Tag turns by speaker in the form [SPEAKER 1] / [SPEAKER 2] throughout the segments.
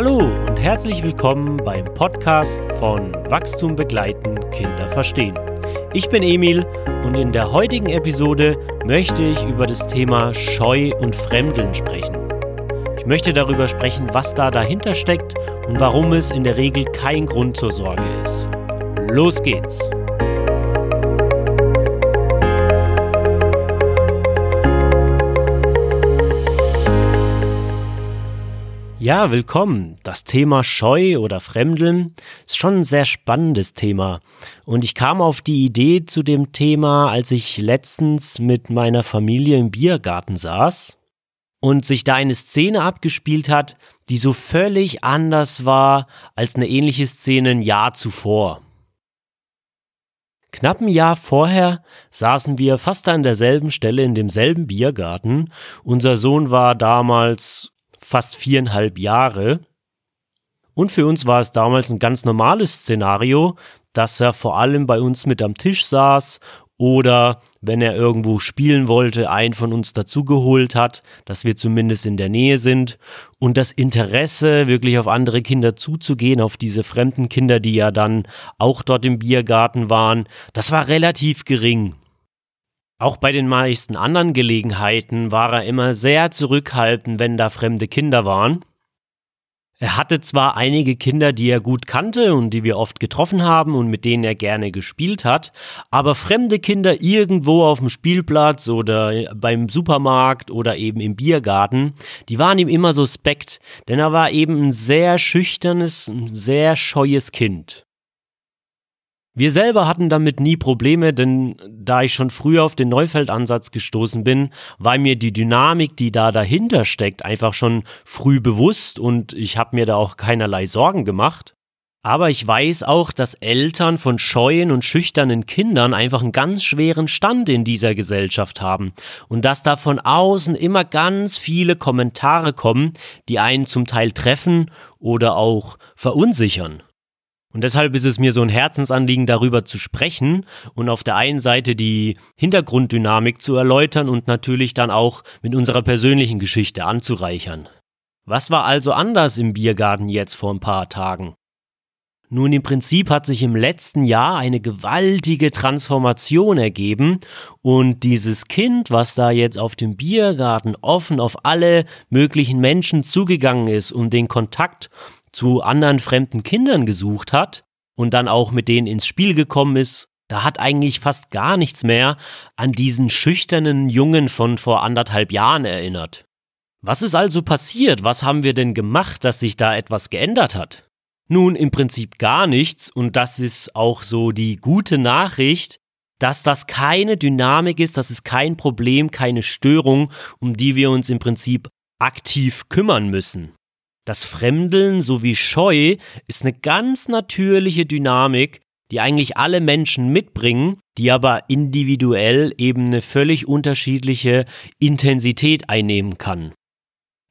[SPEAKER 1] Hallo und herzlich willkommen beim Podcast von Wachstum begleiten, Kinder verstehen. Ich bin Emil und in der heutigen Episode möchte ich über das Thema Scheu und Fremdeln sprechen. Ich möchte darüber sprechen, was da dahinter steckt und warum es in der Regel kein Grund zur Sorge ist. Los geht's! Ja, willkommen. Das Thema Scheu oder Fremdeln ist schon ein sehr spannendes Thema. Und ich kam auf die Idee zu dem Thema, als ich letztens mit meiner Familie im Biergarten saß und sich da eine Szene abgespielt hat, die so völlig anders war als eine ähnliche Szene ein Jahr zuvor. Knapp ein Jahr vorher saßen wir fast an derselben Stelle in demselben Biergarten. Unser Sohn war damals fast viereinhalb Jahre. Und für uns war es damals ein ganz normales Szenario, dass er vor allem bei uns mit am Tisch saß oder wenn er irgendwo spielen wollte, einen von uns dazugeholt hat, dass wir zumindest in der Nähe sind und das Interesse, wirklich auf andere Kinder zuzugehen, auf diese fremden Kinder, die ja dann auch dort im Biergarten waren, das war relativ gering. Auch bei den meisten anderen Gelegenheiten war er immer sehr zurückhaltend, wenn da fremde Kinder waren. Er hatte zwar einige Kinder, die er gut kannte und die wir oft getroffen haben und mit denen er gerne gespielt hat, aber fremde Kinder irgendwo auf dem Spielplatz oder beim Supermarkt oder eben im Biergarten, die waren ihm immer suspekt, denn er war eben ein sehr schüchternes, ein sehr scheues Kind. Wir selber hatten damit nie Probleme, denn da ich schon früher auf den Neufeldansatz gestoßen bin, war mir die Dynamik, die da dahinter steckt, einfach schon früh bewusst und ich habe mir da auch keinerlei Sorgen gemacht. Aber ich weiß auch, dass Eltern von scheuen und schüchternen Kindern einfach einen ganz schweren Stand in dieser Gesellschaft haben und dass da von außen immer ganz viele Kommentare kommen, die einen zum Teil treffen oder auch verunsichern. Und deshalb ist es mir so ein Herzensanliegen, darüber zu sprechen und auf der einen Seite die Hintergrunddynamik zu erläutern und natürlich dann auch mit unserer persönlichen Geschichte anzureichern. Was war also anders im Biergarten jetzt vor ein paar Tagen? Nun, im Prinzip hat sich im letzten Jahr eine gewaltige Transformation ergeben und dieses Kind, was da jetzt auf dem Biergarten offen auf alle möglichen Menschen zugegangen ist und den Kontakt zu anderen fremden Kindern gesucht hat und dann auch mit denen ins Spiel gekommen ist, da hat eigentlich fast gar nichts mehr an diesen schüchternen Jungen von vor anderthalb Jahren erinnert. Was ist also passiert? Was haben wir denn gemacht, dass sich da etwas geändert hat? Nun, im Prinzip gar nichts und das ist auch so die gute Nachricht, dass das keine Dynamik ist, das ist kein Problem, keine Störung, um die wir uns im Prinzip aktiv kümmern müssen. Das Fremdeln sowie Scheu ist eine ganz natürliche Dynamik, die eigentlich alle Menschen mitbringen, die aber individuell eben eine völlig unterschiedliche Intensität einnehmen kann.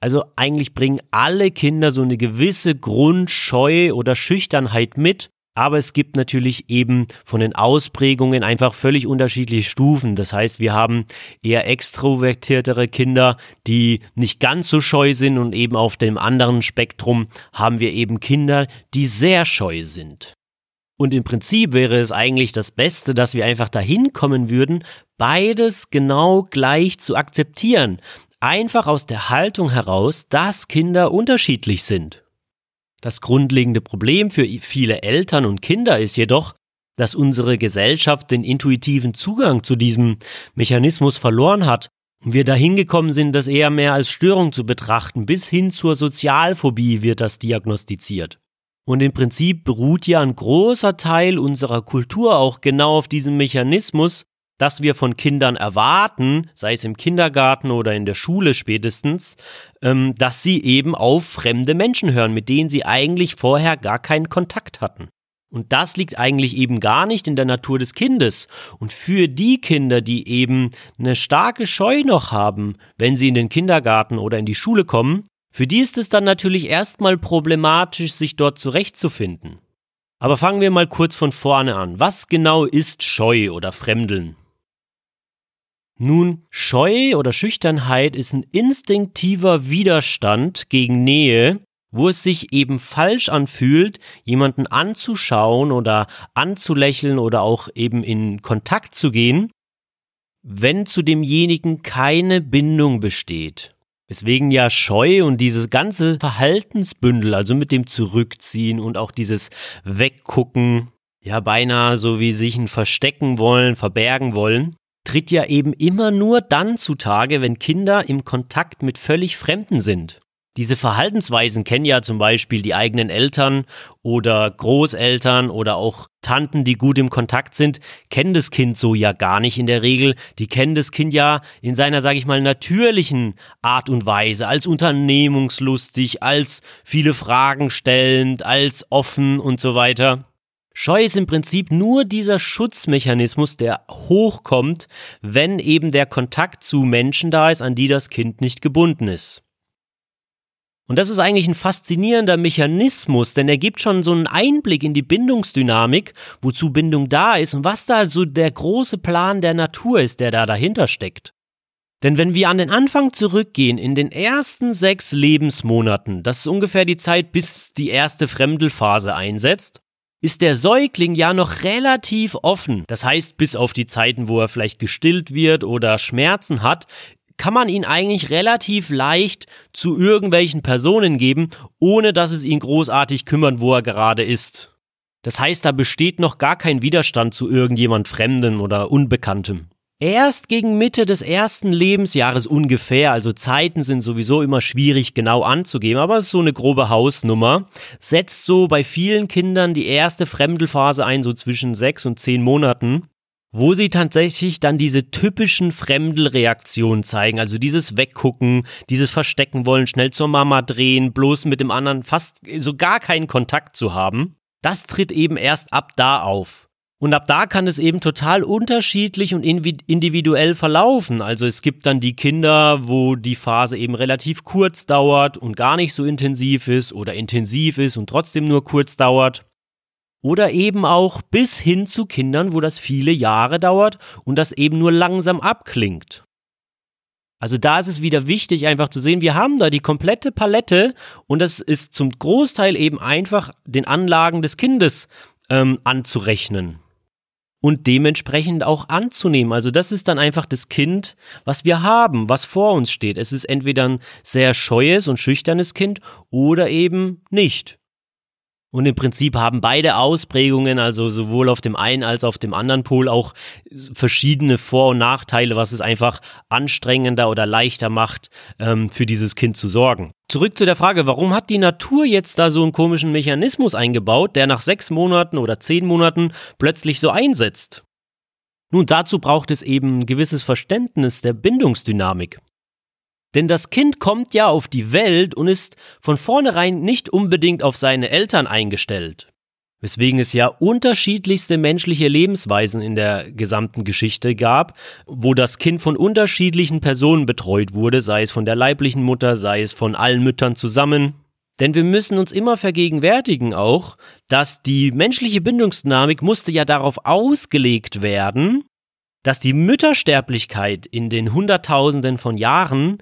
[SPEAKER 1] Also eigentlich bringen alle Kinder so eine gewisse Grundscheu oder Schüchternheit mit, aber es gibt natürlich eben von den Ausprägungen einfach völlig unterschiedliche Stufen. Das heißt, wir haben eher extrovertiertere Kinder, die nicht ganz so scheu sind und eben auf dem anderen Spektrum haben wir eben Kinder, die sehr scheu sind. Und im Prinzip wäre es eigentlich das Beste, dass wir einfach dahin kommen würden, beides genau gleich zu akzeptieren. Einfach aus der Haltung heraus, dass Kinder unterschiedlich sind. Das grundlegende Problem für viele Eltern und Kinder ist jedoch, dass unsere Gesellschaft den intuitiven Zugang zu diesem Mechanismus verloren hat und wir dahin gekommen sind, das eher mehr als Störung zu betrachten, bis hin zur Sozialphobie wird das diagnostiziert. Und im Prinzip beruht ja ein großer Teil unserer Kultur auch genau auf diesem Mechanismus, dass wir von Kindern erwarten, sei es im Kindergarten oder in der Schule spätestens, ähm, dass sie eben auf fremde Menschen hören, mit denen sie eigentlich vorher gar keinen Kontakt hatten. Und das liegt eigentlich eben gar nicht in der Natur des Kindes. Und für die Kinder, die eben eine starke Scheu noch haben, wenn sie in den Kindergarten oder in die Schule kommen, für die ist es dann natürlich erstmal problematisch, sich dort zurechtzufinden. Aber fangen wir mal kurz von vorne an. Was genau ist Scheu oder Fremdeln? Nun, Scheu oder Schüchternheit ist ein instinktiver Widerstand gegen Nähe, wo es sich eben falsch anfühlt, jemanden anzuschauen oder anzulächeln oder auch eben in Kontakt zu gehen, wenn zu demjenigen keine Bindung besteht. Weswegen ja Scheu und dieses ganze Verhaltensbündel, also mit dem Zurückziehen und auch dieses Weggucken, ja beinahe so wie sich ein Verstecken wollen, verbergen wollen, tritt ja eben immer nur dann zutage, wenn Kinder im Kontakt mit völlig Fremden sind. Diese Verhaltensweisen kennen ja zum Beispiel die eigenen Eltern oder Großeltern oder auch Tanten, die gut im Kontakt sind, kennen das Kind so ja gar nicht in der Regel. Die kennen das Kind ja in seiner, sage ich mal, natürlichen Art und Weise, als unternehmungslustig, als viele Fragen stellend, als offen und so weiter. Scheu ist im Prinzip nur dieser Schutzmechanismus, der hochkommt, wenn eben der Kontakt zu Menschen da ist, an die das Kind nicht gebunden ist. Und das ist eigentlich ein faszinierender Mechanismus, denn er gibt schon so einen Einblick in die Bindungsdynamik, wozu Bindung da ist und was da so der große Plan der Natur ist, der da dahinter steckt. Denn wenn wir an den Anfang zurückgehen, in den ersten sechs Lebensmonaten, das ist ungefähr die Zeit, bis die erste Fremdelphase einsetzt, ist der Säugling ja noch relativ offen. Das heißt, bis auf die Zeiten, wo er vielleicht gestillt wird oder Schmerzen hat, kann man ihn eigentlich relativ leicht zu irgendwelchen Personen geben, ohne dass es ihn großartig kümmert, wo er gerade ist. Das heißt, da besteht noch gar kein Widerstand zu irgendjemand Fremden oder Unbekanntem. Erst gegen Mitte des ersten Lebensjahres ungefähr, also Zeiten sind sowieso immer schwierig genau anzugeben, aber es ist so eine grobe Hausnummer, setzt so bei vielen Kindern die erste Fremdelphase ein, so zwischen sechs und zehn Monaten wo sie tatsächlich dann diese typischen Fremdelreaktionen zeigen, also dieses Weggucken, dieses Verstecken wollen, schnell zur Mama drehen, bloß mit dem anderen fast so gar keinen Kontakt zu haben, das tritt eben erst ab da auf. Und ab da kann es eben total unterschiedlich und individuell verlaufen. Also es gibt dann die Kinder, wo die Phase eben relativ kurz dauert und gar nicht so intensiv ist oder intensiv ist und trotzdem nur kurz dauert. Oder eben auch bis hin zu Kindern, wo das viele Jahre dauert und das eben nur langsam abklingt. Also da ist es wieder wichtig, einfach zu sehen, wir haben da die komplette Palette und das ist zum Großteil eben einfach den Anlagen des Kindes ähm, anzurechnen und dementsprechend auch anzunehmen. Also das ist dann einfach das Kind, was wir haben, was vor uns steht. Es ist entweder ein sehr scheues und schüchternes Kind oder eben nicht. Und im Prinzip haben beide Ausprägungen, also sowohl auf dem einen als auf dem anderen Pol, auch verschiedene Vor- und Nachteile, was es einfach anstrengender oder leichter macht, ähm, für dieses Kind zu sorgen. Zurück zu der Frage, warum hat die Natur jetzt da so einen komischen Mechanismus eingebaut, der nach sechs Monaten oder zehn Monaten plötzlich so einsetzt? Nun, dazu braucht es eben ein gewisses Verständnis der Bindungsdynamik. Denn das Kind kommt ja auf die Welt und ist von vornherein nicht unbedingt auf seine Eltern eingestellt. Weswegen es ja unterschiedlichste menschliche Lebensweisen in der gesamten Geschichte gab, wo das Kind von unterschiedlichen Personen betreut wurde, sei es von der leiblichen Mutter, sei es von allen Müttern zusammen. Denn wir müssen uns immer vergegenwärtigen auch, dass die menschliche Bindungsdynamik musste ja darauf ausgelegt werden, dass die Müttersterblichkeit in den Hunderttausenden von Jahren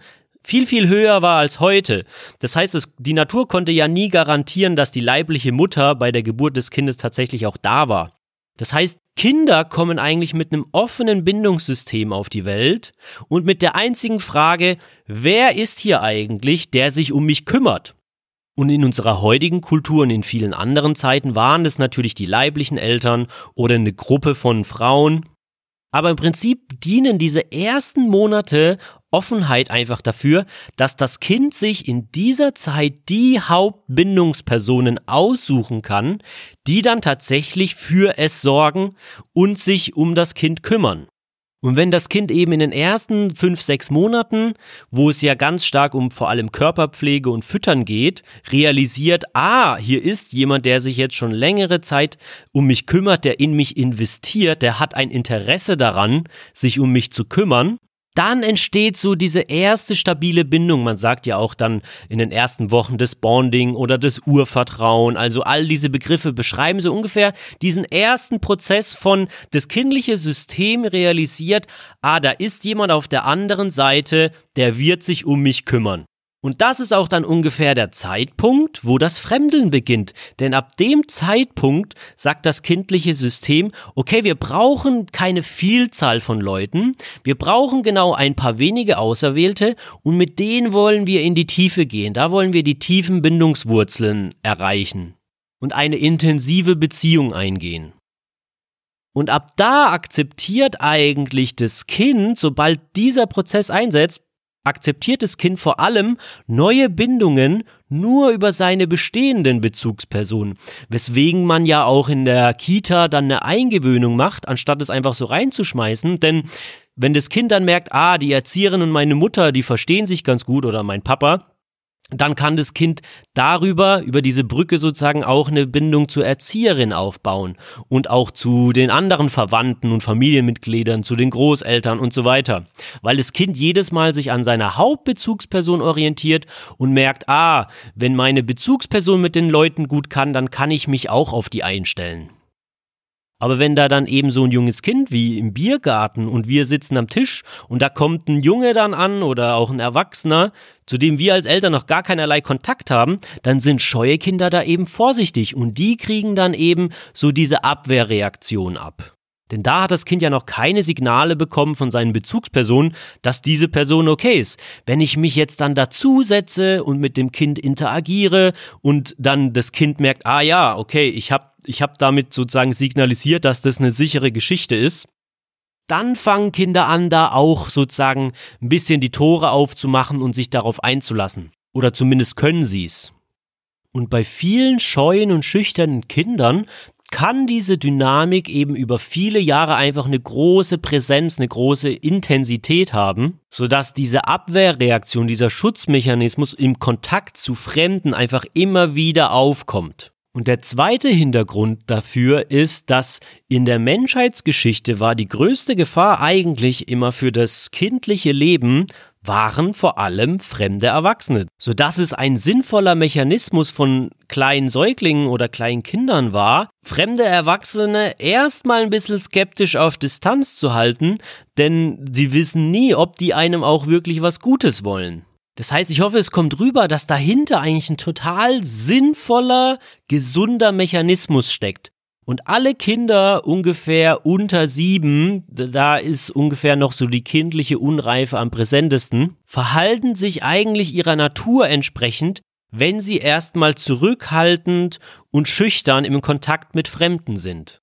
[SPEAKER 1] viel, viel höher war als heute. Das heißt, es, die Natur konnte ja nie garantieren, dass die leibliche Mutter bei der Geburt des Kindes tatsächlich auch da war. Das heißt, Kinder kommen eigentlich mit einem offenen Bindungssystem auf die Welt und mit der einzigen Frage, wer ist hier eigentlich, der sich um mich kümmert? Und in unserer heutigen Kultur und in vielen anderen Zeiten waren es natürlich die leiblichen Eltern oder eine Gruppe von Frauen, aber im Prinzip dienen diese ersten Monate Offenheit einfach dafür, dass das Kind sich in dieser Zeit die Hauptbindungspersonen aussuchen kann, die dann tatsächlich für es sorgen und sich um das Kind kümmern. Und wenn das Kind eben in den ersten fünf, sechs Monaten, wo es ja ganz stark um vor allem Körperpflege und Füttern geht, realisiert, ah, hier ist jemand, der sich jetzt schon längere Zeit um mich kümmert, der in mich investiert, der hat ein Interesse daran, sich um mich zu kümmern, dann entsteht so diese erste stabile Bindung. Man sagt ja auch dann in den ersten Wochen des Bonding oder des Urvertrauen. Also all diese Begriffe beschreiben so ungefähr diesen ersten Prozess von das kindliche System realisiert, ah, da ist jemand auf der anderen Seite, der wird sich um mich kümmern. Und das ist auch dann ungefähr der Zeitpunkt, wo das Fremdeln beginnt. Denn ab dem Zeitpunkt sagt das kindliche System, okay, wir brauchen keine Vielzahl von Leuten, wir brauchen genau ein paar wenige Auserwählte und mit denen wollen wir in die Tiefe gehen. Da wollen wir die tiefen Bindungswurzeln erreichen und eine intensive Beziehung eingehen. Und ab da akzeptiert eigentlich das Kind, sobald dieser Prozess einsetzt, akzeptiert das Kind vor allem neue Bindungen nur über seine bestehenden Bezugspersonen, weswegen man ja auch in der Kita dann eine Eingewöhnung macht, anstatt es einfach so reinzuschmeißen, denn wenn das Kind dann merkt, ah, die Erzieherin und meine Mutter, die verstehen sich ganz gut oder mein Papa, dann kann das Kind darüber, über diese Brücke sozusagen auch eine Bindung zur Erzieherin aufbauen und auch zu den anderen Verwandten und Familienmitgliedern, zu den Großeltern und so weiter. Weil das Kind jedes Mal sich an seiner Hauptbezugsperson orientiert und merkt, ah, wenn meine Bezugsperson mit den Leuten gut kann, dann kann ich mich auch auf die einstellen. Aber wenn da dann eben so ein junges Kind wie im Biergarten und wir sitzen am Tisch und da kommt ein Junge dann an oder auch ein Erwachsener, zu dem wir als Eltern noch gar keinerlei Kontakt haben, dann sind scheue Kinder da eben vorsichtig und die kriegen dann eben so diese Abwehrreaktion ab. Denn da hat das Kind ja noch keine Signale bekommen von seinen Bezugspersonen, dass diese Person okay ist. Wenn ich mich jetzt dann dazusetze und mit dem Kind interagiere und dann das Kind merkt, ah ja, okay, ich habe ich habe damit sozusagen signalisiert, dass das eine sichere Geschichte ist. Dann fangen Kinder an, da auch sozusagen ein bisschen die Tore aufzumachen und sich darauf einzulassen. Oder zumindest können sie es. Und bei vielen scheuen und schüchternen Kindern kann diese Dynamik eben über viele Jahre einfach eine große Präsenz, eine große Intensität haben, sodass diese Abwehrreaktion, dieser Schutzmechanismus im Kontakt zu Fremden einfach immer wieder aufkommt. Und der zweite Hintergrund dafür ist, dass in der Menschheitsgeschichte war die größte Gefahr eigentlich immer für das kindliche Leben waren vor allem fremde Erwachsene, sodass es ein sinnvoller Mechanismus von kleinen Säuglingen oder kleinen Kindern war, fremde Erwachsene erstmal ein bisschen skeptisch auf Distanz zu halten, denn sie wissen nie, ob die einem auch wirklich was Gutes wollen. Das heißt, ich hoffe, es kommt rüber, dass dahinter eigentlich ein total sinnvoller, gesunder Mechanismus steckt. Und alle Kinder ungefähr unter sieben, da ist ungefähr noch so die kindliche Unreife am präsentesten, verhalten sich eigentlich ihrer Natur entsprechend, wenn sie erstmal zurückhaltend und schüchtern im Kontakt mit Fremden sind.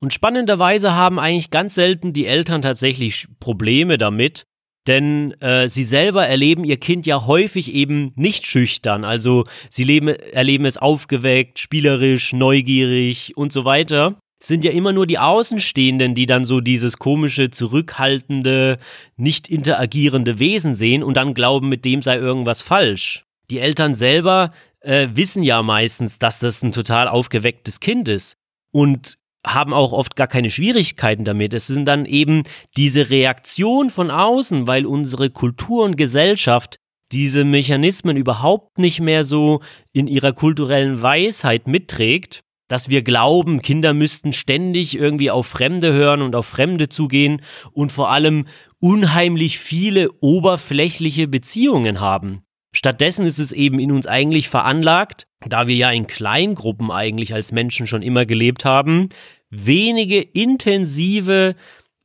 [SPEAKER 1] Und spannenderweise haben eigentlich ganz selten die Eltern tatsächlich Probleme damit, denn äh, sie selber erleben ihr Kind ja häufig eben nicht schüchtern. Also sie leben, erleben es aufgeweckt, spielerisch, neugierig und so weiter. Es sind ja immer nur die Außenstehenden, die dann so dieses komische, zurückhaltende, nicht interagierende Wesen sehen und dann glauben, mit dem sei irgendwas falsch. Die Eltern selber äh, wissen ja meistens, dass das ein total aufgewecktes Kind ist. Und haben auch oft gar keine Schwierigkeiten damit. Es sind dann eben diese Reaktion von außen, weil unsere Kultur und Gesellschaft diese Mechanismen überhaupt nicht mehr so in ihrer kulturellen Weisheit mitträgt, dass wir glauben, Kinder müssten ständig irgendwie auf Fremde hören und auf Fremde zugehen und vor allem unheimlich viele oberflächliche Beziehungen haben. Stattdessen ist es eben in uns eigentlich veranlagt, da wir ja in Kleingruppen eigentlich als Menschen schon immer gelebt haben, wenige intensive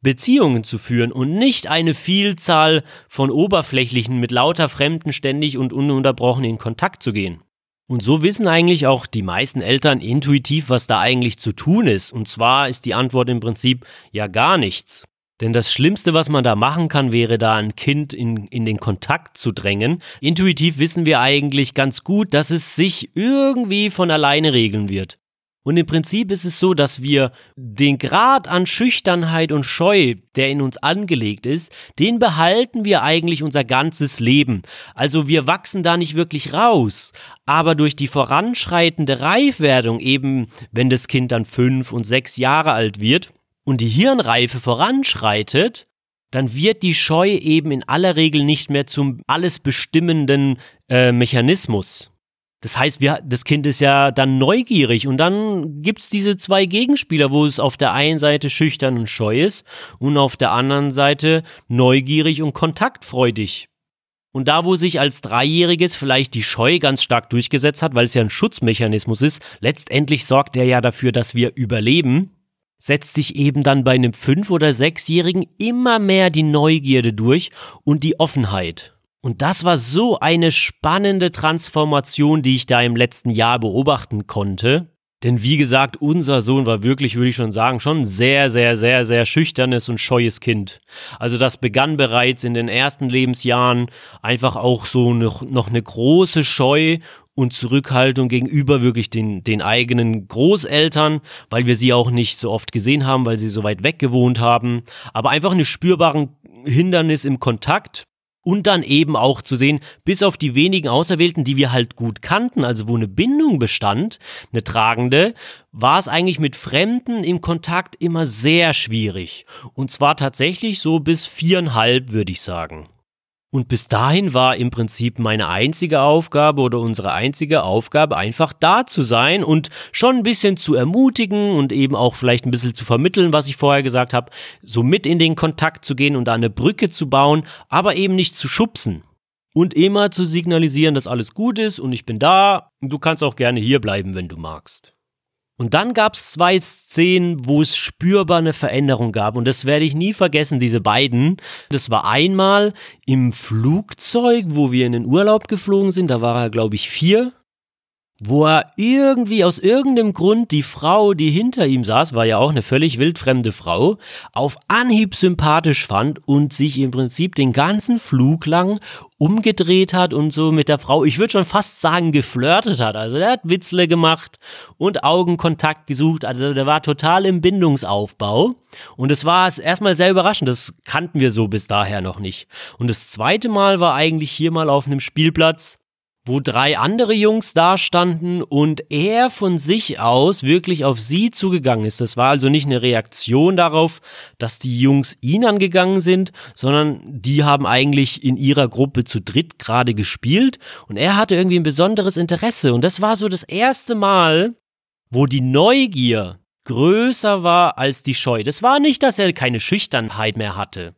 [SPEAKER 1] Beziehungen zu führen und nicht eine Vielzahl von oberflächlichen mit lauter Fremden ständig und ununterbrochen in Kontakt zu gehen. Und so wissen eigentlich auch die meisten Eltern intuitiv, was da eigentlich zu tun ist. Und zwar ist die Antwort im Prinzip ja gar nichts. Denn das Schlimmste, was man da machen kann, wäre da ein Kind in, in den Kontakt zu drängen. Intuitiv wissen wir eigentlich ganz gut, dass es sich irgendwie von alleine regeln wird. Und im Prinzip ist es so, dass wir den Grad an Schüchternheit und Scheu, der in uns angelegt ist, den behalten wir eigentlich unser ganzes Leben. Also wir wachsen da nicht wirklich raus. Aber durch die voranschreitende Reifwerdung, eben wenn das Kind dann fünf und sechs Jahre alt wird und die Hirnreife voranschreitet, dann wird die Scheu eben in aller Regel nicht mehr zum alles bestimmenden äh, Mechanismus. Das heißt, wir, das Kind ist ja dann neugierig und dann gibt's diese zwei Gegenspieler, wo es auf der einen Seite schüchtern und scheu ist und auf der anderen Seite neugierig und kontaktfreudig. Und da, wo sich als Dreijähriges vielleicht die Scheu ganz stark durchgesetzt hat, weil es ja ein Schutzmechanismus ist, letztendlich sorgt er ja dafür, dass wir überleben, setzt sich eben dann bei einem Fünf- oder Sechsjährigen immer mehr die Neugierde durch und die Offenheit. Und das war so eine spannende Transformation, die ich da im letzten Jahr beobachten konnte. Denn wie gesagt, unser Sohn war wirklich, würde ich schon sagen, schon sehr, sehr, sehr, sehr schüchternes und scheues Kind. Also das begann bereits in den ersten Lebensjahren einfach auch so noch, noch eine große Scheu und Zurückhaltung gegenüber wirklich den, den eigenen Großeltern, weil wir sie auch nicht so oft gesehen haben, weil sie so weit weg gewohnt haben. Aber einfach eine spürbaren Hindernis im Kontakt und dann eben auch zu sehen, bis auf die wenigen Auserwählten, die wir halt gut kannten, also wo eine Bindung bestand, eine tragende, war es eigentlich mit Fremden im Kontakt immer sehr schwierig. Und zwar tatsächlich so bis viereinhalb, würde ich sagen. Und bis dahin war im Prinzip meine einzige Aufgabe oder unsere einzige Aufgabe einfach da zu sein und schon ein bisschen zu ermutigen und eben auch vielleicht ein bisschen zu vermitteln, was ich vorher gesagt habe, so mit in den Kontakt zu gehen und da eine Brücke zu bauen, aber eben nicht zu schubsen. Und immer zu signalisieren, dass alles gut ist und ich bin da. Du kannst auch gerne hier bleiben, wenn du magst. Und dann gab es zwei Szenen, wo es spürbar eine Veränderung gab. Und das werde ich nie vergessen, diese beiden. Das war einmal im Flugzeug, wo wir in den Urlaub geflogen sind. Da war er, glaube ich, vier wo er irgendwie aus irgendeinem Grund die Frau, die hinter ihm saß, war ja auch eine völlig wildfremde Frau, auf Anhieb sympathisch fand und sich im Prinzip den ganzen Flug lang umgedreht hat und so mit der Frau, ich würde schon fast sagen, geflirtet hat. Also der hat Witzle gemacht und Augenkontakt gesucht. Also der war total im Bindungsaufbau. Und es war erstmal sehr überraschend. Das kannten wir so bis daher noch nicht. Und das zweite Mal war eigentlich hier mal auf einem Spielplatz wo drei andere Jungs dastanden und er von sich aus wirklich auf sie zugegangen ist. Das war also nicht eine Reaktion darauf, dass die Jungs ihn angegangen sind, sondern die haben eigentlich in ihrer Gruppe zu dritt gerade gespielt und er hatte irgendwie ein besonderes Interesse und das war so das erste Mal, wo die Neugier größer war als die Scheu. Das war nicht, dass er keine Schüchternheit mehr hatte.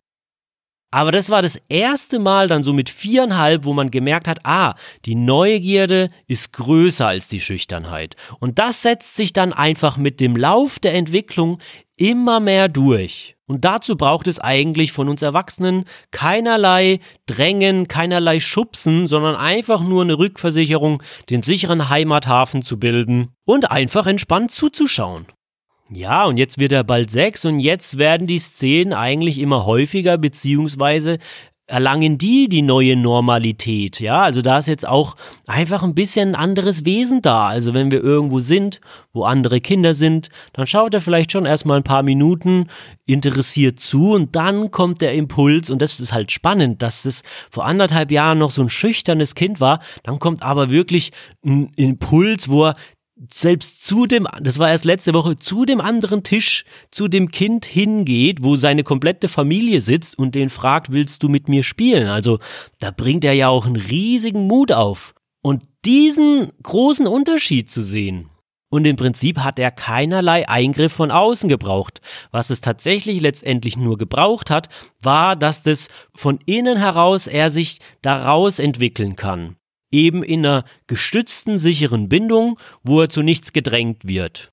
[SPEAKER 1] Aber das war das erste Mal dann so mit viereinhalb, wo man gemerkt hat, ah, die Neugierde ist größer als die Schüchternheit. Und das setzt sich dann einfach mit dem Lauf der Entwicklung immer mehr durch. Und dazu braucht es eigentlich von uns Erwachsenen keinerlei Drängen, keinerlei Schubsen, sondern einfach nur eine Rückversicherung, den sicheren Heimathafen zu bilden und einfach entspannt zuzuschauen. Ja, und jetzt wird er bald sechs und jetzt werden die Szenen eigentlich immer häufiger, beziehungsweise erlangen die die neue Normalität. Ja, also da ist jetzt auch einfach ein bisschen ein anderes Wesen da. Also wenn wir irgendwo sind, wo andere Kinder sind, dann schaut er vielleicht schon erstmal ein paar Minuten interessiert zu und dann kommt der Impuls und das ist halt spannend, dass das vor anderthalb Jahren noch so ein schüchternes Kind war. Dann kommt aber wirklich ein Impuls, wo er selbst zu dem, das war erst letzte Woche, zu dem anderen Tisch, zu dem Kind hingeht, wo seine komplette Familie sitzt und den fragt, willst du mit mir spielen? Also da bringt er ja auch einen riesigen Mut auf. Und diesen großen Unterschied zu sehen, und im Prinzip hat er keinerlei Eingriff von außen gebraucht. Was es tatsächlich letztendlich nur gebraucht hat, war, dass das von innen heraus er sich daraus entwickeln kann eben in einer gestützten, sicheren Bindung, wo er zu nichts gedrängt wird.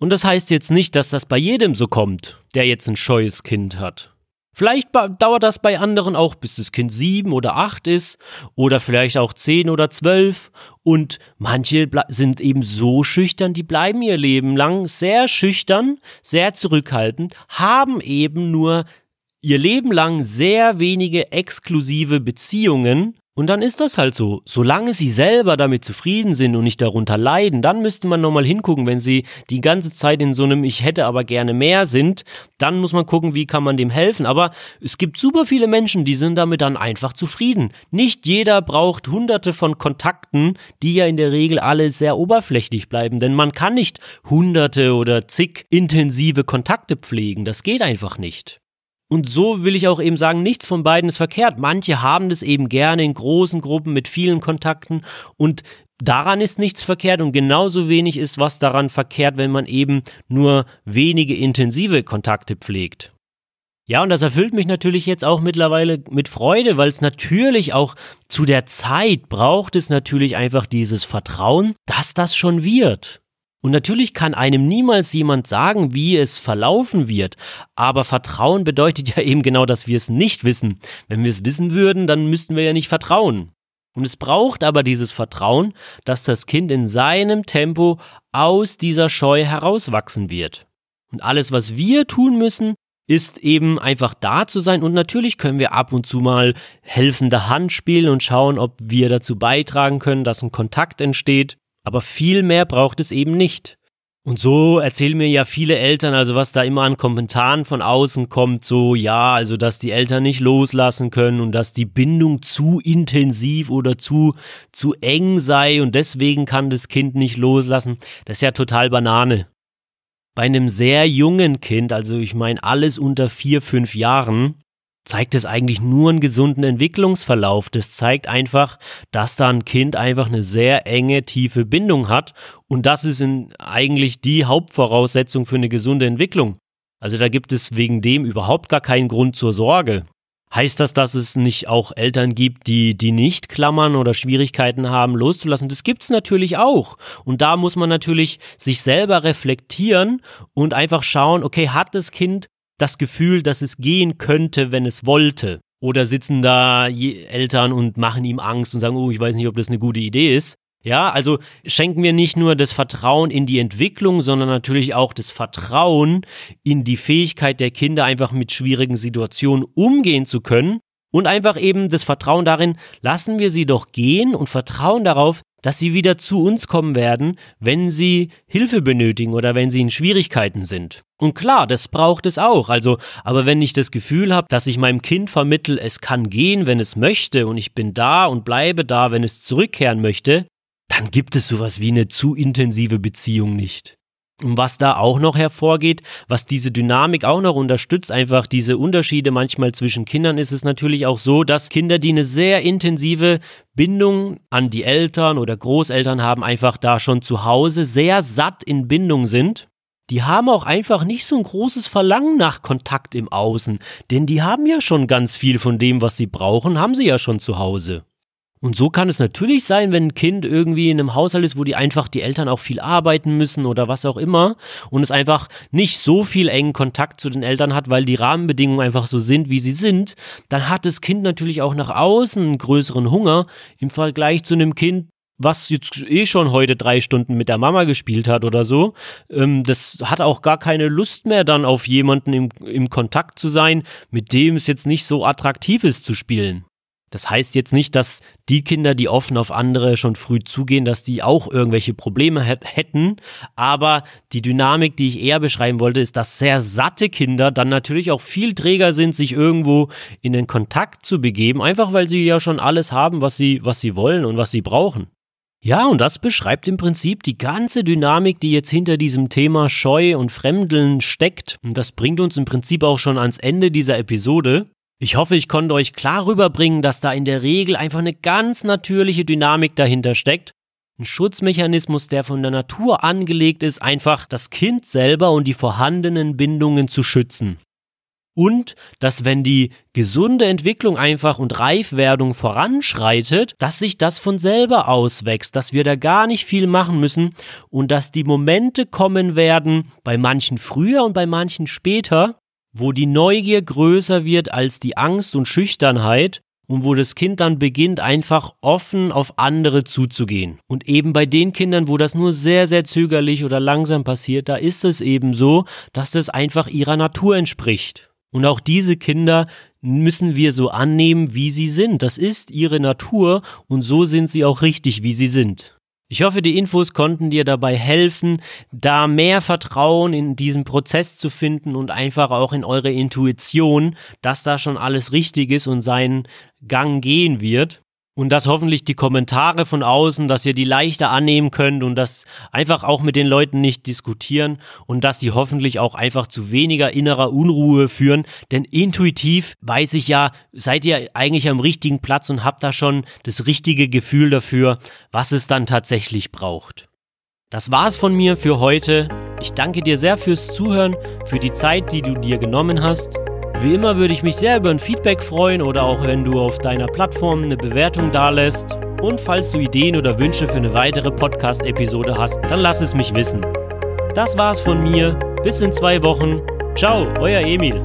[SPEAKER 1] Und das heißt jetzt nicht, dass das bei jedem so kommt, der jetzt ein scheues Kind hat. Vielleicht dauert das bei anderen auch, bis das Kind sieben oder acht ist oder vielleicht auch zehn oder zwölf. Und manche sind eben so schüchtern, die bleiben ihr Leben lang sehr schüchtern, sehr zurückhaltend, haben eben nur ihr Leben lang sehr wenige exklusive Beziehungen und dann ist das halt so. Solange sie selber damit zufrieden sind und nicht darunter leiden, dann müsste man nochmal hingucken, wenn sie die ganze Zeit in so einem Ich hätte aber gerne mehr sind, dann muss man gucken, wie kann man dem helfen. Aber es gibt super viele Menschen, die sind damit dann einfach zufrieden. Nicht jeder braucht hunderte von Kontakten, die ja in der Regel alle sehr oberflächlich bleiben, denn man kann nicht hunderte oder zig intensive Kontakte pflegen. Das geht einfach nicht. Und so will ich auch eben sagen, nichts von beiden ist verkehrt. Manche haben das eben gerne in großen Gruppen mit vielen Kontakten und daran ist nichts verkehrt und genauso wenig ist was daran verkehrt, wenn man eben nur wenige intensive Kontakte pflegt. Ja, und das erfüllt mich natürlich jetzt auch mittlerweile mit Freude, weil es natürlich auch zu der Zeit braucht es natürlich einfach dieses Vertrauen, dass das schon wird. Und natürlich kann einem niemals jemand sagen, wie es verlaufen wird. Aber Vertrauen bedeutet ja eben genau, dass wir es nicht wissen. Wenn wir es wissen würden, dann müssten wir ja nicht vertrauen. Und es braucht aber dieses Vertrauen, dass das Kind in seinem Tempo aus dieser Scheu herauswachsen wird. Und alles, was wir tun müssen, ist eben einfach da zu sein und natürlich können wir ab und zu mal helfende Hand spielen und schauen, ob wir dazu beitragen können, dass ein Kontakt entsteht. Aber viel mehr braucht es eben nicht. Und so erzählen mir ja viele Eltern, also was da immer an Kommentaren von außen kommt, so ja, also dass die Eltern nicht loslassen können und dass die Bindung zu intensiv oder zu zu eng sei und deswegen kann das Kind nicht loslassen. Das ist ja total Banane. Bei einem sehr jungen Kind, also ich meine alles unter vier, fünf Jahren, zeigt es eigentlich nur einen gesunden Entwicklungsverlauf. Das zeigt einfach, dass da ein Kind einfach eine sehr enge, tiefe Bindung hat. Und das ist eigentlich die Hauptvoraussetzung für eine gesunde Entwicklung. Also da gibt es wegen dem überhaupt gar keinen Grund zur Sorge. Heißt das, dass es nicht auch Eltern gibt, die, die nicht klammern oder Schwierigkeiten haben, loszulassen? Das gibt's natürlich auch. Und da muss man natürlich sich selber reflektieren und einfach schauen, okay, hat das Kind das Gefühl, dass es gehen könnte, wenn es wollte? Oder sitzen da Eltern und machen ihm Angst und sagen, oh, ich weiß nicht, ob das eine gute Idee ist. Ja, also schenken wir nicht nur das Vertrauen in die Entwicklung, sondern natürlich auch das Vertrauen in die Fähigkeit der Kinder, einfach mit schwierigen Situationen umgehen zu können. Und einfach eben das Vertrauen darin, lassen wir sie doch gehen und vertrauen darauf, dass sie wieder zu uns kommen werden, wenn sie Hilfe benötigen oder wenn sie in Schwierigkeiten sind. Und klar, das braucht es auch. Also, aber wenn ich das Gefühl habe, dass ich meinem Kind vermittel, es kann gehen, wenn es möchte, und ich bin da und bleibe da, wenn es zurückkehren möchte, dann gibt es sowas wie eine zu intensive Beziehung nicht. Und was da auch noch hervorgeht, was diese Dynamik auch noch unterstützt, einfach diese Unterschiede manchmal zwischen Kindern, ist es natürlich auch so, dass Kinder, die eine sehr intensive Bindung an die Eltern oder Großeltern haben, einfach da schon zu Hause sehr satt in Bindung sind. Die haben auch einfach nicht so ein großes Verlangen nach Kontakt im Außen, denn die haben ja schon ganz viel von dem, was sie brauchen, haben sie ja schon zu Hause. Und so kann es natürlich sein, wenn ein Kind irgendwie in einem Haushalt ist, wo die einfach die Eltern auch viel arbeiten müssen oder was auch immer und es einfach nicht so viel engen Kontakt zu den Eltern hat, weil die Rahmenbedingungen einfach so sind, wie sie sind, dann hat das Kind natürlich auch nach außen einen größeren Hunger im Vergleich zu einem Kind, was jetzt eh schon heute drei Stunden mit der Mama gespielt hat oder so, ähm, das hat auch gar keine Lust mehr dann auf jemanden im, im Kontakt zu sein, mit dem es jetzt nicht so attraktiv ist zu spielen. Das heißt jetzt nicht, dass die Kinder, die offen auf andere schon früh zugehen, dass die auch irgendwelche Probleme hätten. Aber die Dynamik, die ich eher beschreiben wollte, ist, dass sehr satte Kinder dann natürlich auch viel träger sind, sich irgendwo in den Kontakt zu begeben, einfach weil sie ja schon alles haben, was sie, was sie wollen und was sie brauchen. Ja, und das beschreibt im Prinzip die ganze Dynamik, die jetzt hinter diesem Thema Scheu und Fremdeln steckt. Und das bringt uns im Prinzip auch schon ans Ende dieser Episode. Ich hoffe, ich konnte euch klar rüberbringen, dass da in der Regel einfach eine ganz natürliche Dynamik dahinter steckt. Ein Schutzmechanismus, der von der Natur angelegt ist, einfach das Kind selber und die vorhandenen Bindungen zu schützen. Und dass wenn die gesunde Entwicklung einfach und Reifwerdung voranschreitet, dass sich das von selber auswächst, dass wir da gar nicht viel machen müssen und dass die Momente kommen werden, bei manchen früher und bei manchen später, wo die Neugier größer wird als die Angst und Schüchternheit und wo das Kind dann beginnt, einfach offen auf andere zuzugehen. Und eben bei den Kindern, wo das nur sehr, sehr zögerlich oder langsam passiert, da ist es eben so, dass das einfach ihrer Natur entspricht. Und auch diese Kinder müssen wir so annehmen, wie sie sind. Das ist ihre Natur und so sind sie auch richtig, wie sie sind. Ich hoffe, die Infos konnten dir dabei helfen, da mehr Vertrauen in diesen Prozess zu finden und einfach auch in eure Intuition, dass da schon alles richtig ist und seinen Gang gehen wird. Und dass hoffentlich die Kommentare von außen, dass ihr die leichter annehmen könnt und das einfach auch mit den Leuten nicht diskutieren und dass die hoffentlich auch einfach zu weniger innerer Unruhe führen. Denn intuitiv weiß ich ja, seid ihr eigentlich am richtigen Platz und habt da schon das richtige Gefühl dafür, was es dann tatsächlich braucht. Das war's von mir für heute. Ich danke dir sehr fürs Zuhören, für die Zeit, die du dir genommen hast. Wie immer würde ich mich sehr über ein Feedback freuen oder auch wenn du auf deiner Plattform eine Bewertung dalässt. Und falls du Ideen oder Wünsche für eine weitere Podcast-Episode hast, dann lass es mich wissen. Das war's von mir. Bis in zwei Wochen. Ciao, euer Emil.